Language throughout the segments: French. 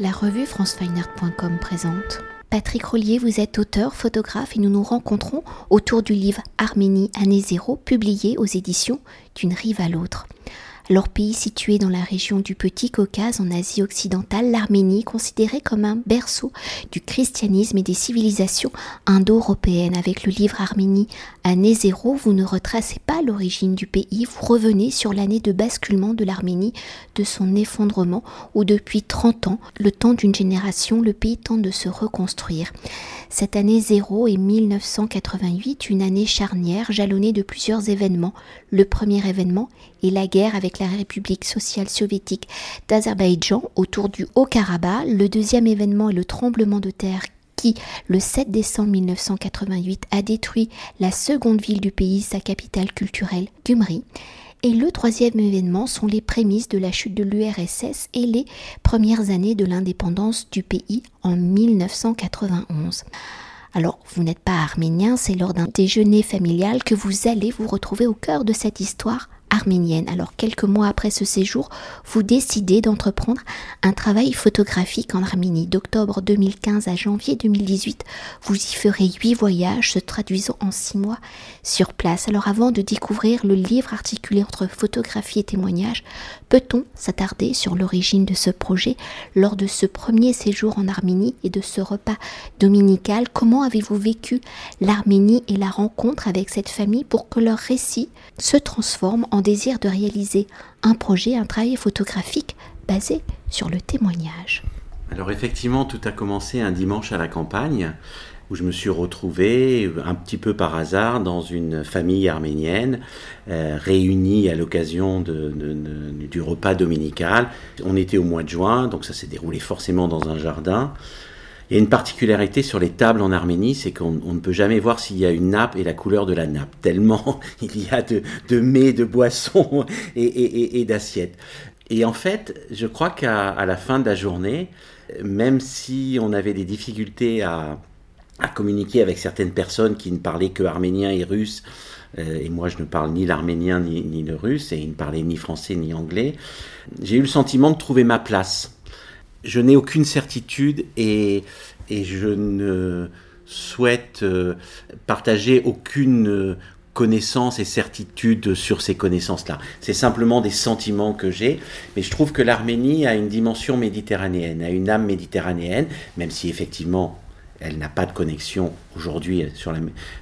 La revue francefineart.com présente. Patrick Rollier, vous êtes auteur, photographe et nous nous rencontrons autour du livre Arménie année zéro publié aux éditions D'une rive à l'autre. Leur pays situé dans la région du Petit Caucase en Asie occidentale, l'Arménie, considérée comme un berceau du christianisme et des civilisations indo-européennes. Avec le livre Arménie, année zéro, vous ne retracez pas l'origine du pays, vous revenez sur l'année de basculement de l'Arménie, de son effondrement, où depuis 30 ans, le temps d'une génération, le pays tente de se reconstruire. Cette année zéro est 1988, une année charnière jalonnée de plusieurs événements. Le premier événement est la guerre avec la République sociale soviétique d'Azerbaïdjan autour du Haut-Karabakh. Le deuxième événement est le tremblement de terre qui, le 7 décembre 1988, a détruit la seconde ville du pays, sa capitale culturelle, Gumri. Et le troisième événement sont les prémices de la chute de l'URSS et les premières années de l'indépendance du pays en 1991. Alors, vous n'êtes pas arménien, c'est lors d'un déjeuner familial que vous allez vous retrouver au cœur de cette histoire arménienne. Alors quelques mois après ce séjour, vous décidez d'entreprendre un travail photographique en Arménie. D'octobre 2015 à janvier 2018, vous y ferez huit voyages se traduisant en six mois sur place. Alors avant de découvrir le livre articulé entre photographie et témoignage, peut-on s'attarder sur l'origine de ce projet lors de ce premier séjour en Arménie et de ce repas dominical? Comment avez-vous vécu l'Arménie et la rencontre avec cette famille pour que leur récit se transforme en désir de réaliser un projet, un travail photographique basé sur le témoignage. Alors effectivement, tout a commencé un dimanche à la campagne où je me suis retrouvé un petit peu par hasard dans une famille arménienne euh, réunie à l'occasion du repas dominical. On était au mois de juin, donc ça s'est déroulé forcément dans un jardin. Il y a une particularité sur les tables en Arménie, c'est qu'on ne peut jamais voir s'il y a une nappe et la couleur de la nappe, tellement il y a de, mets, de boissons et, d'assiettes. Et en fait, je crois qu'à la fin de la journée, même si on avait des difficultés à, communiquer avec certaines personnes qui ne parlaient que arménien et russe, euh, et moi je ne parle ni l'arménien ni, ni, le russe, et ils ne parlaient ni français ni anglais, j'ai eu le sentiment de trouver ma place je n'ai aucune certitude et, je ne souhaite euh, partager aucune connaissance et certitude sur ces connaissances-là. C'est simplement des sentiments que j'ai, mais je trouve que l'Arménie a une dimension méditerranéenne, a une âme méditerranéenne, même si effectivement elle n'a pas de connexion aujourd'hui sur,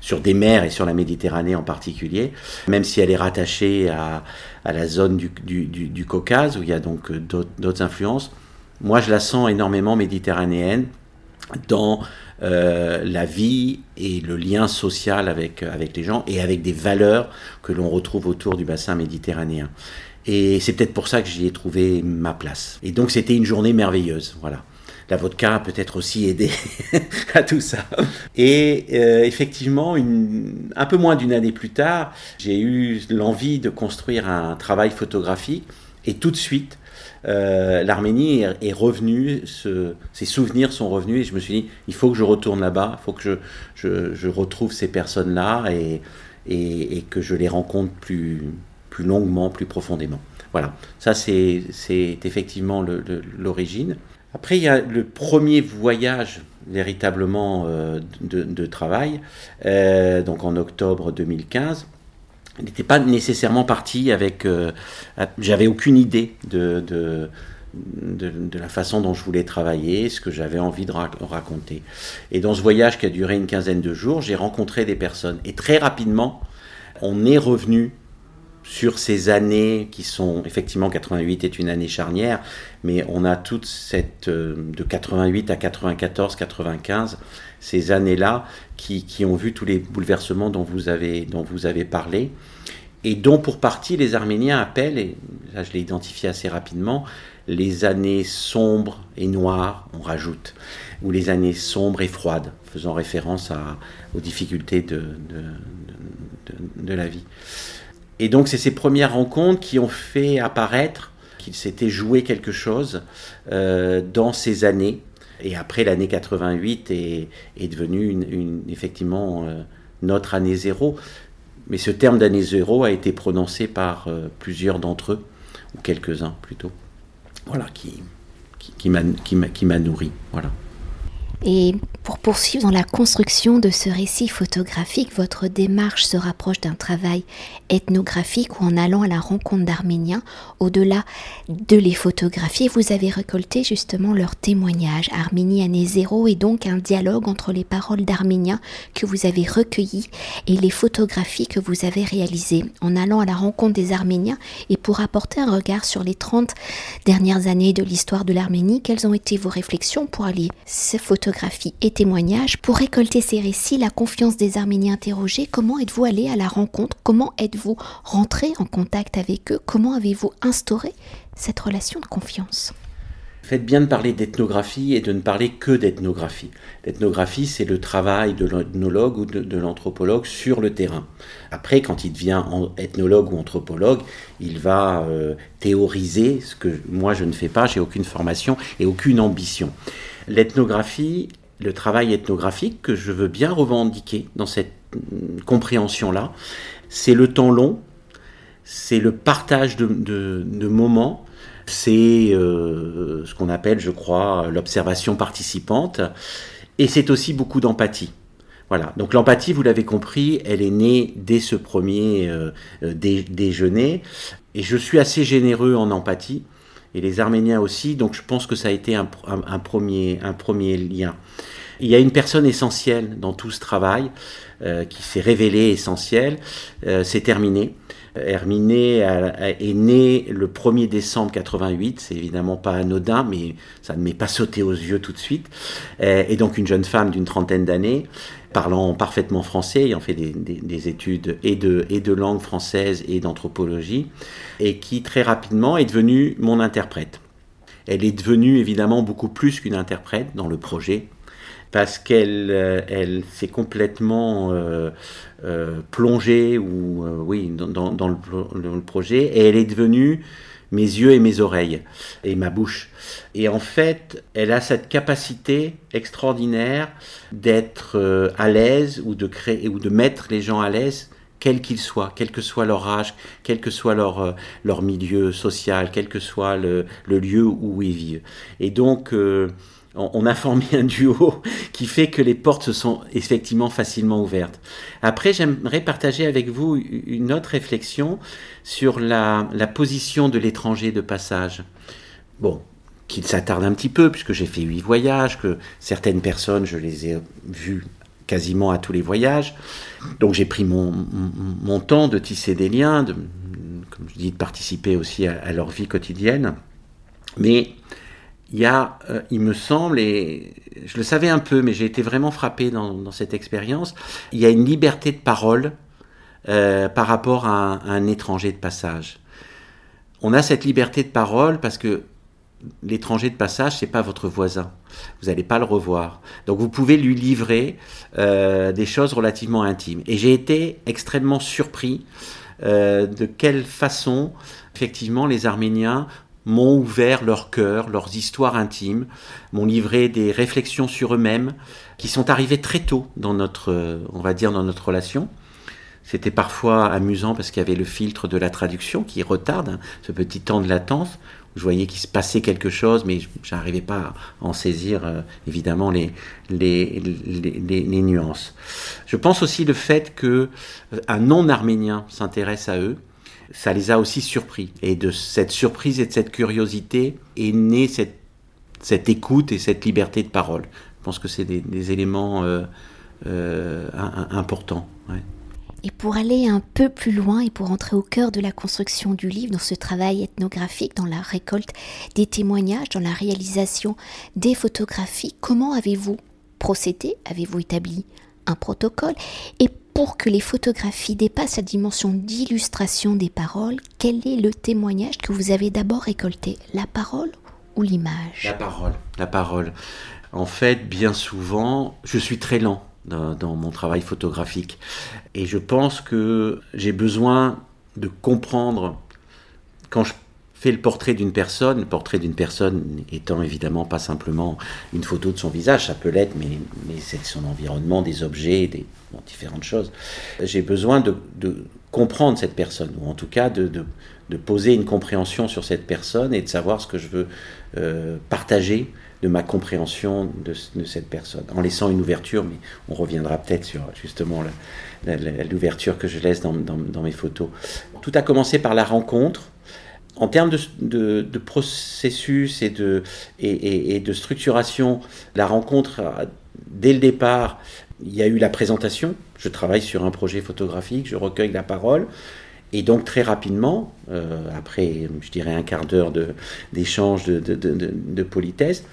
sur des mers et sur la Méditerranée en particulier, même si elle est rattachée à, la zone du, du, Caucase, où il y a donc euh, d'autres influences. Moi, je la sens énormément méditerranéenne dans euh, la vie et le lien social avec, avec les gens et avec des valeurs que l'on retrouve autour du bassin méditerranéen. Et c'est peut-être pour ça que j'y ai trouvé ma place. Et donc c'était une journée merveilleuse, voilà. La vodka a peut-être aussi aidé à tout ça. Et euh, effectivement, un peu moins d'une année plus tard, j'ai eu l'envie de construire un travail photographique. Et tout de suite, euh, l'Arménie est, revenue, ses souvenirs sont revenus et je me suis dit, il faut que je retourne là-bas, il faut que je, retrouve ces personnes-là et, et, que je les rencontre plus, plus longuement, plus profondément. Voilà, ça c'est effectivement l'origine. Après, il y a le premier voyage véritablement euh, de, travail, euh, donc en octobre 2015 n'était pas nécessairement parti avec. Euh, j'avais aucune idée de, de, de, la façon dont je voulais travailler, ce que j'avais envie de raconter. Et dans ce voyage qui a duré une quinzaine de jours, j'ai rencontré des personnes. Et très rapidement, on est revenu sur ces années qui sont effectivement 88 est une année charnière, mais on a toute cette euh, de 88 à 94, 95 ces années-là qui, qui, ont vu tous les bouleversements dont vous avez dont vous avez parlé et dont pour partie les Arméniens appellent et là je l'ai identifié assez rapidement les années sombres et noires, on rajoute, ou les années sombres et froides, faisant référence aux difficultés de, la vie. Et donc c'est ces premières rencontres qui ont fait apparaître qu'il s'était joué quelque chose euh, dans ces années. Et après l'année 88 est, devenue effectivement euh, notre année zéro. Mais ce terme d'année zéro a été prononcé par euh, plusieurs d'entre eux, ou quelques-uns plutôt, voilà, qui, qui, qui m'a nourri. Voilà. Et pour poursuivre dans la construction de ce récit photographique, votre démarche se rapproche d'un travail ethnographique où en allant à la rencontre d'Arméniens, au-delà de les photographier, vous avez récolté justement leurs témoignages. Arménie année zéro est donc un dialogue entre les paroles d'Arméniens que vous avez recueillies et les photographies que vous avez réalisées. En allant à la rencontre des Arméniens et pour apporter un regard sur les 30 dernières années de l'histoire de l'Arménie, quelles ont été vos réflexions pour aller ces photographies et témoignages. Pour récolter ces récits, la confiance des Arméniens interrogés, comment êtes-vous allé à la rencontre? Comment êtes-vous rentré en contact avec eux? Comment avez-vous instauré cette relation de confiance? Faites bien de parler d'ethnographie et de ne parler que d'ethnographie. L'ethnographie, c'est le travail de l'ethnologue ou de, l'anthropologue sur le terrain. Après, quand il devient ethnologue ou anthropologue, il va euh, théoriser, ce que moi je ne fais pas, j'ai aucune formation et aucune ambition. L'ethnographie, le travail ethnographique que je veux bien revendiquer dans cette mm, compréhension-là, c'est le temps long, c'est le partage de, moments, c'est euh, ce qu'on appelle, je crois, l'observation participante, et c'est aussi beaucoup d'empathie. Voilà, donc l'empathie, vous l'avez compris, elle est née dès ce premier euh, euh, déjeuner, et je suis assez généreux en empathie et les Arméniens aussi. Donc je pense que ça a été un, premier, un premier lien. Il y a une personne essentielle dans tout ce travail qui s'est révélée essentielle. C'est terminé. Herminé est né le 1er décembre 88, c'est évidemment pas anodin, mais ça ne m'est pas sauté aux yeux tout de suite. Euh, et donc une jeune femme d'une trentaine d'années, parlant parfaitement français, ayant fait des, études et de, et de langue française et d'anthropologie, et qui très rapidement est devenue mon interprète. Elle est devenue évidemment beaucoup plus qu'une interprète dans le projet, parce qu'elle euh, elle s'est complètement euh, euh, plongée ou oui dans, le, projet et elle est devenue mes yeux et mes oreilles et ma bouche. Et en fait, elle a cette capacité extraordinaire d'être à l'aise ou de créer ou de mettre les gens à l'aise quels qu'ils soient, quel que soit leur âge, quel que soit leur, leur milieu social, quel que soit le, le lieu où ils vivent. Et donc, on a formé un duo qui fait que les portes se sont effectivement facilement ouvertes. Après, j'aimerais partager avec vous une autre réflexion sur la, position de l'étranger de passage. Bon, qu'il s'attarde un petit peu, puisque j'ai fait huit voyages, que certaines personnes, je les ai vues quasiment à tous les voyages. Donc j'ai pris mon, temps de tisser des liens, comme je dis, de participer aussi à leur vie quotidienne. Mais il y a, euh, il me semble, et je le savais un peu, mais j'ai été vraiment frappé dans, cette expérience, il y a une liberté de parole euh, par rapport à un, étranger de passage. On a cette liberté de parole parce que l'étranger de passage, c'est pas votre voisin. Vous n'allez pas le revoir. Donc vous pouvez lui livrer euh, des choses relativement intimes. Et j'ai été extrêmement surpris de quelle façon, effectivement, les Arméniens m'ont ouvert leur cœur, leurs histoires intimes, m'ont livré des réflexions sur eux-mêmes qui sont arrivées très tôt dans notre, on va dire, dans notre relation. C'était parfois amusant parce qu'il y avait le filtre de la traduction qui retarde hein, ce petit temps de latence. Où je voyais qu'il se passait quelque chose, mais je n'arrivais pas à en saisir euh, évidemment les les, les, les, nuances. Je pense aussi le fait que euh, un non-arménien s'intéresse à eux, ça les a aussi surpris. Et de cette surprise et de cette curiosité est née cette, écoute et cette liberté de parole. Je pense que c'est des, éléments euh, euh, importants. Et pour aller un peu plus loin et pour entrer au cœur de la construction du livre, dans ce travail ethnographique, dans la récolte des témoignages, dans la réalisation des photographies, comment avez-vous procédé? Avez-vous établi un protocole? Pour que les photographies dépassent la dimension d'illustration des paroles, quel est le témoignage que vous avez d'abord récolté La parole ou l'image? La parole, la parole. En fait, bien souvent, je suis très lent dans, mon travail photographique. Et je pense que j'ai besoin de comprendre, quand je fait le portrait d'une personne, le portrait d'une personne étant évidemment pas simplement une photo de son visage, ça peut l'être, mais, mais c'est son environnement, des objets, des différentes choses. J'ai besoin de, comprendre cette personne, ou en tout cas de, poser une compréhension sur cette personne et de savoir ce que je veux euh, partager de ma compréhension de, cette personne, en laissant une ouverture, mais on reviendra peut-être sur justement l'ouverture que je laisse dans, mes photos. Tout a commencé par la rencontre. En termes de, processus et de, structuration, la rencontre, dès le départ, il y a eu la présentation. Je travaille sur un projet photographique, je recueille la parole. Et donc très rapidement, euh, après je dirais un quart d'heure d'échange de, politesse,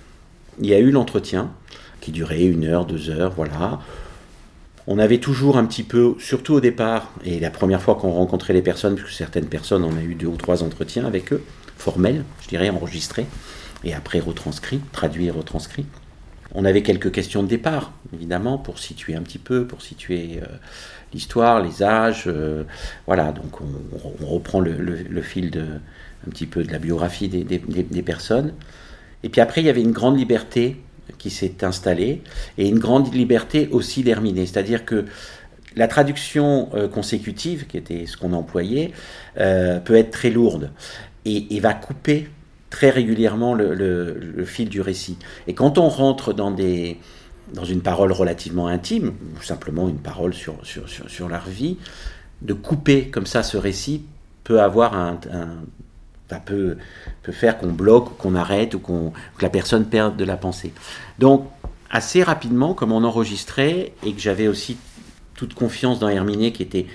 il y a eu l'entretien qui durait une heure, deux heures, voilà. On avait toujours un petit peu, surtout au départ, et la première fois qu'on rencontrait les personnes, puisque certaines personnes, on a eu deux ou trois entretiens avec eux, formels, je dirais, enregistrés, et après retranscrits, traduits et retranscrits. On avait quelques questions de départ, évidemment, pour situer un petit peu, pour situer euh, l'histoire, les âges. Euh, voilà, donc on, reprend le, fil de, un petit peu de la biographie des personnes. Et puis après, il y avait une grande liberté qui s'est installée et une grande liberté aussi d'herminer. C'est-à-dire que la traduction euh, consécutive, qui était ce qu'on employait, euh, peut être très lourde et, va couper très régulièrement le, fil du récit. Et quand on rentre dans, des, dans une parole relativement intime, ou simplement une parole sur, sur, sur, leur vie, de couper comme ça ce récit peut avoir un, peut, peut faire qu'on bloque, qu'on arrête ou qu'on, que la personne perde de la pensée. Donc, assez rapidement, comme on enregistrait et que j'avais aussi toute confiance dans Herminé qui était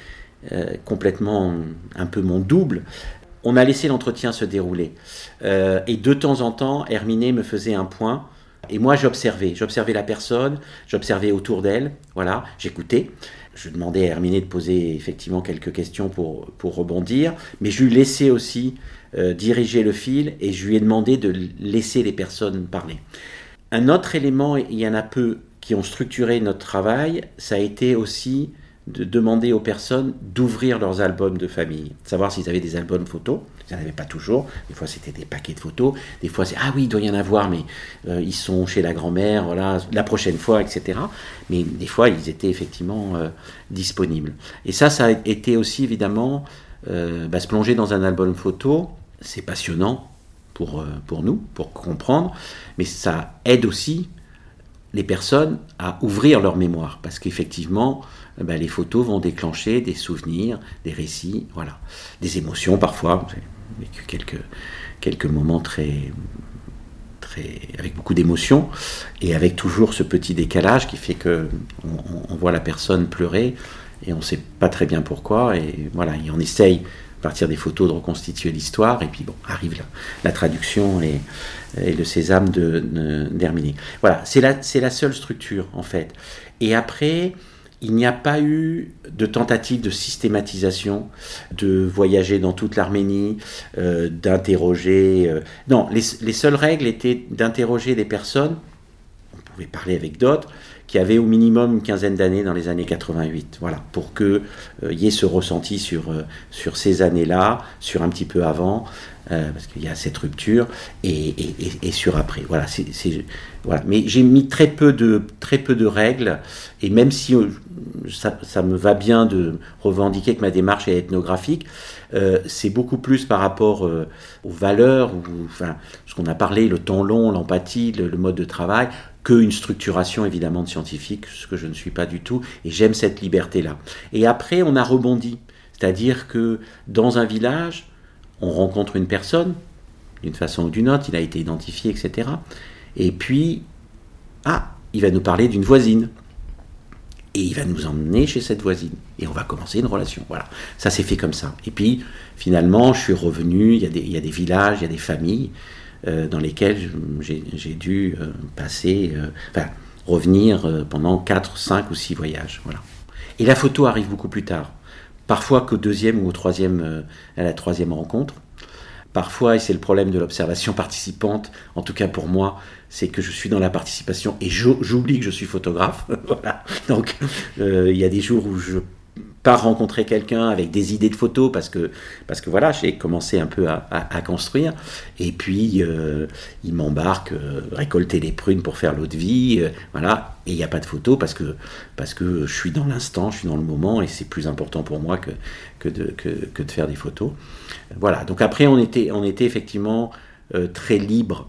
euh, complètement un peu mon double, on a laissé l'entretien se dérouler. Euh, et de temps en temps, Herminé me faisait un point. Et moi, j'observais. J'observais la personne, j'observais autour d'elle, voilà, j'écoutais. Je demandais à Herminé de poser effectivement quelques questions pour, pour rebondir, mais je lui laissais aussi euh, diriger le fil et je lui ai demandé de laisser les personnes parler. Un autre élément, il y en a peu qui ont structuré notre travail, ça a été aussi de demander aux personnes d'ouvrir leurs albums de famille, savoir s'ils avaient des albums photos. Ils n'en avaient pas toujours. Des fois, c'était des paquets de photos. Des fois, c'est ah oui, il doit y en avoir, mais euh, ils sont chez la grand-mère, voilà, la prochaine fois, etc. Mais des fois, ils étaient effectivement euh, disponibles. Et ça, ça a été aussi évidemment bah, se plonger dans un album photo c'est passionnant pour, euh, pour nous, pour comprendre, mais ça aide aussi les personnes à ouvrir leur mémoire, parce qu'effectivement, eh ben, les photos vont déclencher des souvenirs, des récits, voilà, des émotions parfois. J'ai quelques, quelques moments très, très, avec beaucoup d'émotions, et avec toujours ce petit décalage qui fait que on, voit la personne pleurer, et on ne sait pas très bien pourquoi, et voilà, et on essaye partir des photos, de reconstituer l'histoire, et puis bon, arrive la, traduction et, le sésame d'Herminé. De, voilà, c'est la, la seule structure en fait. Et après, il n'y a pas eu de tentative de systématisation, de voyager dans toute l'Arménie, euh, d'interroger. Euh, non, les, les, seules règles étaient d'interroger des personnes, on pouvait parler avec d'autres, qui avait au minimum une quinzaine d'années dans les années 88. Voilà, pour qu'il euh, y ait ce ressenti sur, euh, sur ces années-là, sur un petit peu avant, euh, parce qu'il y a cette rupture, et, sur après. Voilà. Mais j'ai mis très peu, de, très peu de règles, et même si ça, ça, me va bien de revendiquer que ma démarche est ethnographique, c'est beaucoup plus par rapport aux valeurs, enfin, ce qu'on a parlé, le temps long, l'empathie, le mode de travail, qu'une structuration évidemment de scientifique, ce que je ne suis pas du tout, et j'aime cette liberté-là. Et après, on a rebondi, c'est-à-dire que dans un village, on rencontre une personne, d'une façon ou d'une autre, il a été identifié, etc. Et puis, ah, il va nous parler d'une voisine. Et il va nous emmener chez cette voisine. Et on va commencer une relation. Voilà. Ça s'est fait comme ça. Et puis, finalement, je suis revenu, il y a des, villages, il y a des familles. Euh, dans lesquels j'ai dû euh, passer, euh, revenir pendant 4, 5 ou 6 voyages. Voilà. Et la photo arrive beaucoup plus tard. Parfois qu'au deuxième ou au troisième, à la troisième rencontre. Parfois, et c'est le problème de l'observation participante, en tout cas pour moi, c'est que je suis dans la participation et j'oublie que je suis photographe. voilà. Donc, il y a des jours où je par rencontrer quelqu'un avec des idées de photos parce que parce que voilà j'ai commencé un peu à, construire. Et puis euh, il m'embarque euh, récolter les prunes pour faire l'eau de vie euh, voilà. Et il n'y a pas de photos parce que parce que je suis dans l'instant je suis dans le moment et c'est plus important pour moi que que de, que, de faire des photos. Voilà. Donc après on était on était effectivement très libre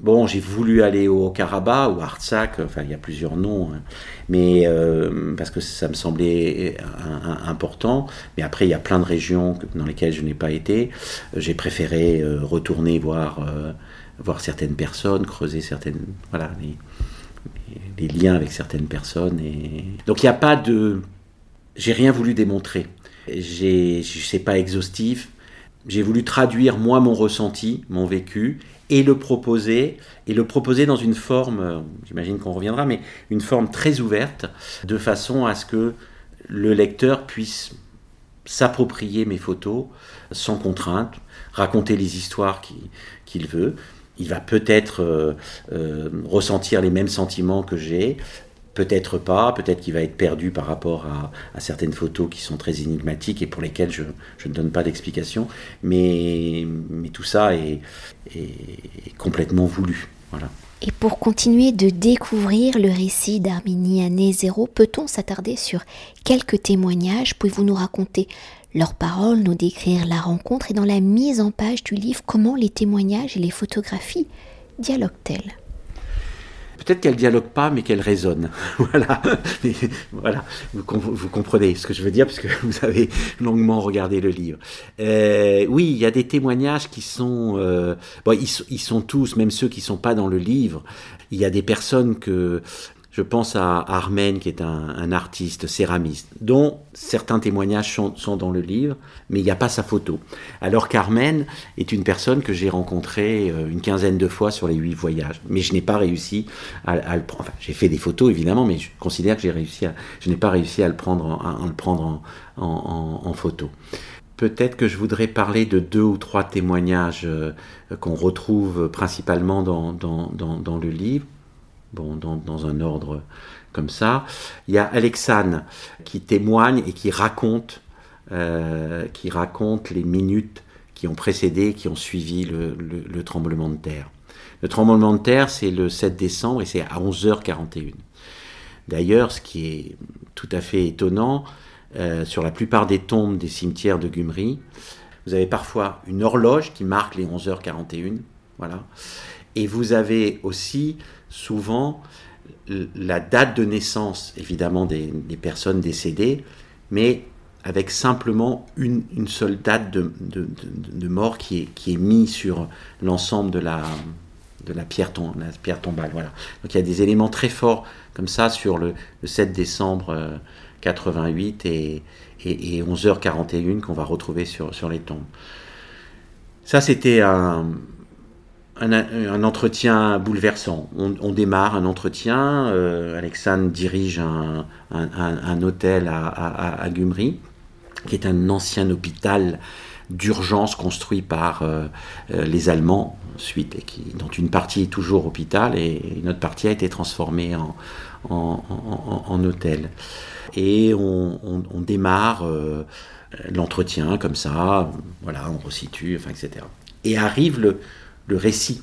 Bon, j'ai voulu aller au Karabakh ou Artsakh, enfin il y a plusieurs noms, hein. mais euh, parce que ça me semblait important. Mais après, il y a plein de régions dans lesquelles je n'ai pas été. J'ai préféré euh, retourner voir, euh, voir certaines personnes, creuser certaines, voilà, les, les liens avec certaines personnes. Et... Donc il n'y a pas de, j'ai rien voulu démontrer. J'ai, sais pas exhaustif. J'ai voulu traduire moi mon ressenti, mon vécu, et le proposer, et le proposer dans une forme, euh, j'imagine qu'on reviendra, mais une forme très ouverte, de façon à ce que le lecteur puisse s'approprier mes photos sans contrainte, raconter les histoires qu'il veut. Il va peut-être euh, euh, ressentir les mêmes sentiments que j'ai, Peut-être pas, peut-être qu'il va être perdu par rapport à, certaines photos qui sont très énigmatiques et pour lesquelles je, ne donne pas d'explication, mais, tout ça est, complètement voulu. Voilà. Et pour continuer de découvrir le récit d'Arminie Année Zéro, peut-on s'attarder sur quelques témoignages? Pouvez-vous nous raconter leurs paroles, nous décrire la rencontre et dans la mise en page du livre, comment les témoignages et les photographies dialoguent-elles? Peut-être qu'elle dialogue pas, mais qu'elle résonne. voilà. voilà. Vous, comprenez ce que je veux dire, puisque vous avez longuement regardé le livre. Euh, oui, il y a des témoignages qui sont... Euh, bon, ils, ils, sont tous, même ceux qui sont pas dans le livre. Il y a des personnes que je pense à Armen, qui est un, artiste céramiste, dont certains témoignages sont, dans le livre, mais il n'y a pas sa photo. Alors qu'Armen est une personne que j'ai rencontrée euh, une quinzaine de fois sur les huit voyages, mais je n'ai pas réussi à, le prendre. J'ai fait des photos évidemment, mais je considère que j'ai réussi à, je n'ai pas réussi à le prendre en, photo. Peut-être que je voudrais parler de deux ou trois témoignages euh, qu'on retrouve principalement dans le livre bon, dans, un ordre comme ça. Il y a Alexandre qui témoigne et qui raconte, euh, qui raconte les minutes qui ont précédé, qui ont suivi le, tremblement de terre. Le tremblement de terre, c'est le 7 décembre et c'est à 11h41. D'ailleurs, ce qui est tout à fait étonnant, euh, sur la plupart des tombes des cimetières de Gumri, vous avez parfois une horloge qui marque les 11h41. Voilà. Et vous avez aussi souvent la date de naissance, évidemment, des, personnes décédées, mais avec simplement une, seule date de, mort qui est, qui est mise sur l'ensemble de la, de la pierre, la pierre tombale. Voilà. Donc il y a des éléments très forts comme ça sur le, 7 décembre 88 euh, et, et, 11h41 qu'on va retrouver sur, sur les tombes. Ça, c'était un, un, entretien bouleversant. On, démarre un entretien. Euh, Alexandre dirige un, hôtel à, à, Gumri, qui est un ancien hôpital d'urgence construit par euh, euh, les Allemands, suite, et qui, dont une partie est toujours hôpital et une autre partie a été transformée en, en, hôtel. Et on, démarre l'entretien comme ça, voilà, on resitue, enfin, etc. Et arrive le, le récit,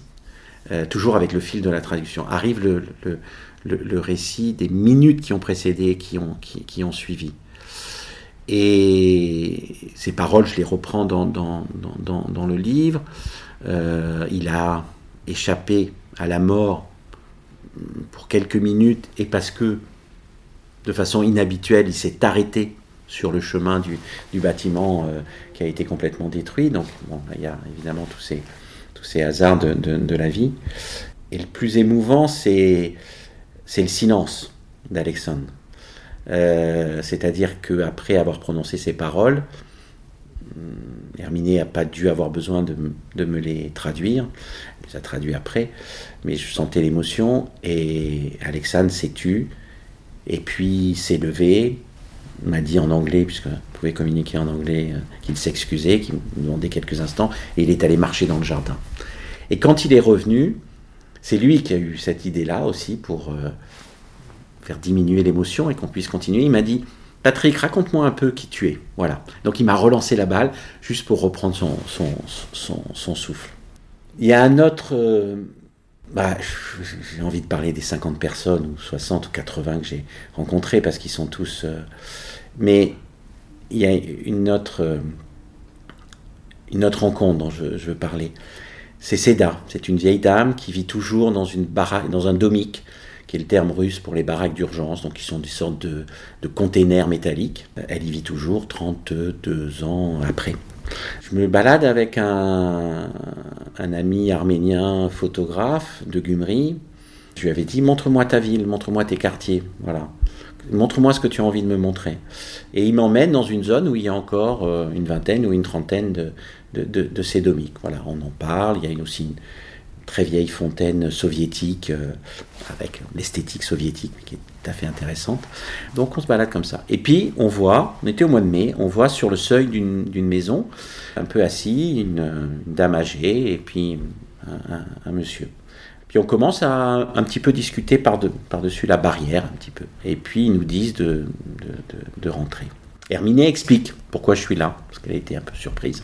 euh, toujours avec le fil de la traduction, arrive le, récit des minutes qui ont précédé, qui ont, qui, ont suivi. Et ces paroles, je les reprends dans, le livre. Euh, il a échappé à la mort pour quelques minutes et parce que, de façon inhabituelle, il s'est arrêté sur le chemin du, du bâtiment euh, qui a été complètement détruit. Donc, bon, il y a évidemment tous ces, ces hasards de, la vie. Et le plus émouvant, c'est le silence d'Alexandre. Euh, c'est-à-dire qu'après avoir prononcé ces paroles, hum, Herminé n'a pas dû avoir besoin de, me les traduire. Elle les a traduits après, mais je sentais l'émotion et Alexandre s'est tu et puis s'est levé, m'a dit en anglais, puisque pouvez communiquer en anglais, euh, qu'il s'excusait, qu'il me demandait quelques instants, et il est allé marcher dans le jardin. Et quand il est revenu, c'est lui qui a eu cette idée-là aussi pour euh, faire diminuer l'émotion et qu'on puisse continuer. Il m'a dit Patrick, raconte-moi un peu qui tu es. Voilà. Donc il m'a relancé la balle juste pour reprendre son, son, son, souffle. Il y a un autre... Euh, bah, j'ai envie de parler des 50 personnes, ou 60 ou 80 que j'ai rencontrées, parce qu'ils sont tous... Euh, mais il y a une autre, euh, une autre rencontre dont je, veux parler. C'est Seda. C'est une vieille dame qui vit toujours dans une baraque, dans un domique qui est le terme russe pour les baraques d'urgence, donc qui sont des sortes de, de containers métalliques. Elle y vit toujours 32 ans après. Je me balade avec un, ami arménien photographe de Gumri. Je lui avais dit montre-moi ta ville, montre-moi tes quartiers, voilà. Montre-moi ce que tu as envie de me montrer. Et il m'emmène dans une zone où il y a encore euh, une vingtaine ou une trentaine de, de. Voilà, on en parle. Il y a aussi une, très vieille fontaine soviétique, euh, avec l'esthétique soviétique, qui est tout à fait intéressante. Donc on se balade comme ça. Et puis on voit, on était au mois de mai, on voit sur le seuil d'une maison, un peu assis, une, dame âgée et puis un, monsieur. Puis on commence à un petit peu discuter par-dessus la barrière, un petit peu. Et puis ils nous disent de, de, de rentrer. Herminé explique pourquoi je suis là, parce qu'elle a été un peu surprise.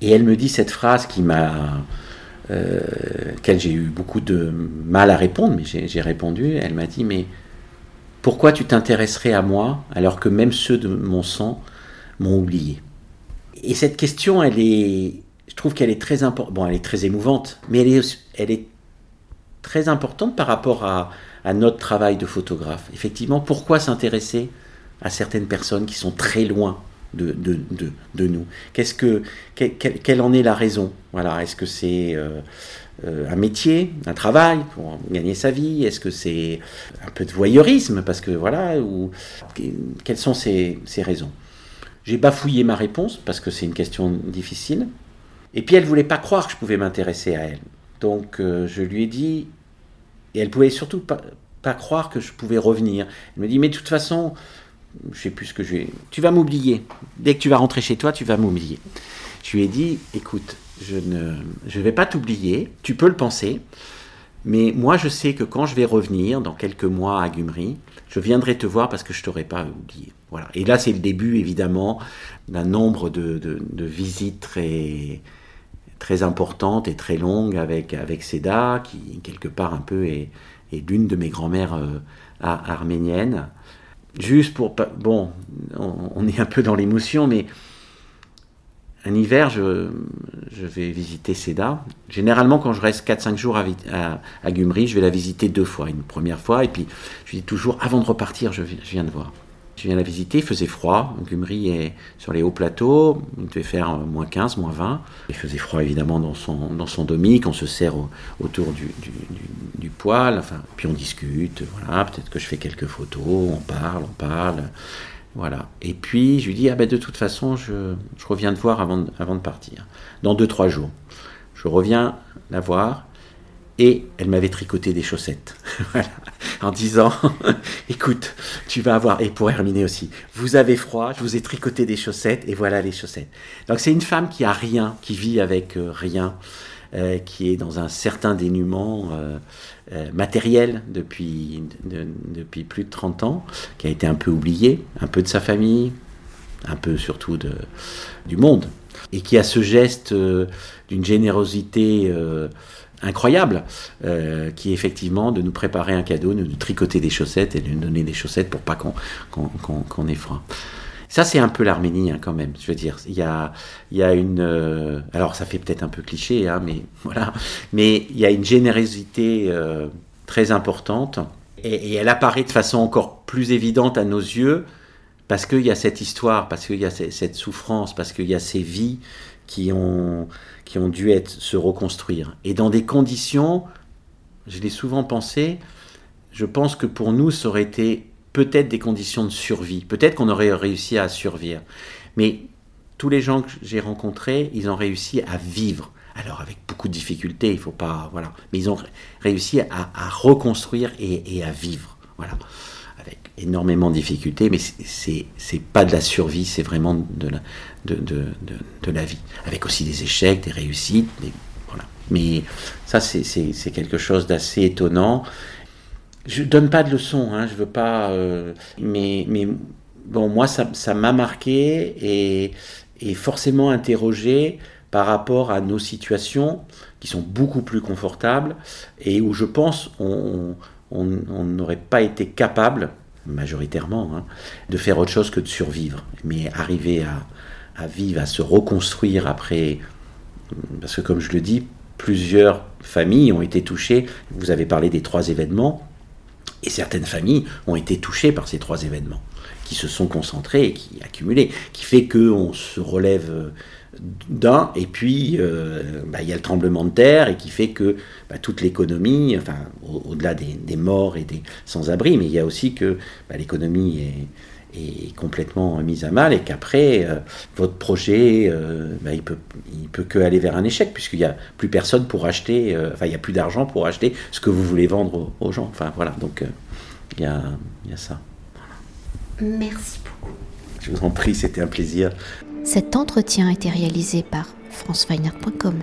Et elle me dit cette phrase qui m'a euh, qu'elle j'ai eu beaucoup de mal à répondre, mais j'ai répondu. Elle m'a dit, mais pourquoi tu t'intéresserais à moi alors que même ceux de mon sang m'ont oublié? Et cette question, elle est, je trouve qu'elle est très importante. Bon, elle est très émouvante, mais elle est, elle est très importante par rapport à, à notre travail de photographe. Effectivement, pourquoi s'intéresser à certaines personnes qui sont très loin de, de, de, nous Qu'est-ce que, quelle, en est la raison? Voilà, est-ce que c'est euh, euh, un métier, un travail pour gagner sa vie? Est-ce que c'est un peu de voyeurisme? Parce que voilà, ou quelles sont ces, ces raisons? J'ai bafouillé ma réponse parce que c'est une question difficile. Et puis elle voulait pas croire que je pouvais m'intéresser à elle. Donc euh, je lui ai dit, et elle pouvait surtout pas, pas croire que je pouvais revenir. Elle me dit, mais de toute façon, je sais plus ce que je vais. Tu vas m'oublier. Dès que tu vas rentrer chez toi, tu vas m'oublier. Je lui ai dit, écoute, je ne je vais pas t'oublier, tu peux le penser, mais moi je sais que quand je vais revenir dans quelques mois à Gumri, je viendrai te voir parce que je t'aurai pas oublié. Voilà. Et là c'est le début évidemment d'un nombre de, de, visites très très importantes et très longues avec avec Seda qui quelque part un peu est, est l'une de mes grand-mères euh, arméniennes juste pour... Bon, on, est un peu dans l'émotion, mais un hiver, je, vais visiter Seda. Généralement, quand je reste 4-5 jours à, à, je vais la visiter deux fois. Une première fois, et puis je dis toujours, avant de repartir, je viens de voir. Je viens la visiter, il faisait froid. Gumri est sur les hauts plateaux, il devait faire euh, moins 15, moins 20. Il faisait froid évidemment dans son, dans son on se sert autour du, du, poêle, enfin, puis on discute, voilà, peut-être que je fais quelques photos, on parle, on parle. Voilà. Et puis je lui dis, ah ben de toute façon, je, je reviens te voir avant avant de partir, dans 2-3 jours. Je reviens la voir, et elle m'avait tricoté des chaussettes. En disant, écoute, tu vas avoir, et pour Herminer aussi, vous avez froid, je vous ai tricoté des chaussettes, et voilà les chaussettes. Donc c'est une femme qui a rien, qui vit avec euh, rien, euh, qui est dans un certain dénuement euh, matériel depuis, depuis plus de 30 ans, qui a été un peu oubliée, un peu de sa famille, un peu surtout de, du monde, et qui a ce geste d'une générosité incroyable, euh, qui est effectivement de nous préparer un cadeau, de nous tricoter des chaussettes et de nous donner des chaussettes pour pas qu'on ait froid. Ça, c'est un peu l'Arménie, hein, quand même. Je veux dire, il y a, y a une. Euh, alors, ça fait peut-être un peu cliché, hein, mais voilà. Mais il y a une générosité euh, très importante. Et, elle apparaît de façon encore plus évidente à nos yeux parce qu'il y a cette histoire, parce qu'il y a cette souffrance, parce qu'il y a ces vies qui ont, qui ont dû se reconstruire. Et dans des conditions, je l'ai souvent pensé, je pense que pour nous, ça aurait été peut-être des conditions de survie. Peut-être qu'on aurait réussi à survivre. Mais tous les gens que j'ai rencontrés, ils ont réussi à vivre. Alors avec beaucoup de difficultés, il faut pas, voilà. Mais ils ont réussi à, reconstruire et, et, à vivre, voilà. Avec énormément de difficultés, mais c'est pas de la survie, c'est vraiment de la, de, de, de, la vie, avec aussi des échecs, des réussites. voilà. Mais ça, c'est quelque chose d'assez étonnant. Je donne pas de leçons, hein, je veux pas. Euh, mais, mais bon, moi, ça m'a marqué et, et, forcément interrogé par rapport à nos situations qui sont beaucoup plus confortables et où je pense on n'aurait pas été capable, majoritairement, hein, de faire autre chose que de survivre. Mais arriver à, à vivre, à se reconstruire après, parce que comme je le dis, plusieurs familles ont été touchées. Vous avez parlé des trois événements, et certaines familles ont été touchées par ces trois événements, qui se sont concentrés et qui accumulés, qui fait qu'on se relève d'un, et puis euh, bah, il y a le tremblement de terre, et qui fait que bah, toute l'économie, enfin au-delà des, morts et des sans-abri, mais il y a aussi que bah, l'économie est, complètement mise à mal et qu'après, euh, votre projet, euh, il peut, il peut que aller vers un échec puisqu'il n'y a plus personne pour acheter, euh, enfin, il n'y a plus d'argent pour acheter ce que vous voulez vendre aux, gens. Enfin, voilà, donc il y, a, y a ça. Merci beaucoup. Je vous en prie, c'était un plaisir. Cet entretien a été réalisé par franceweiner.com.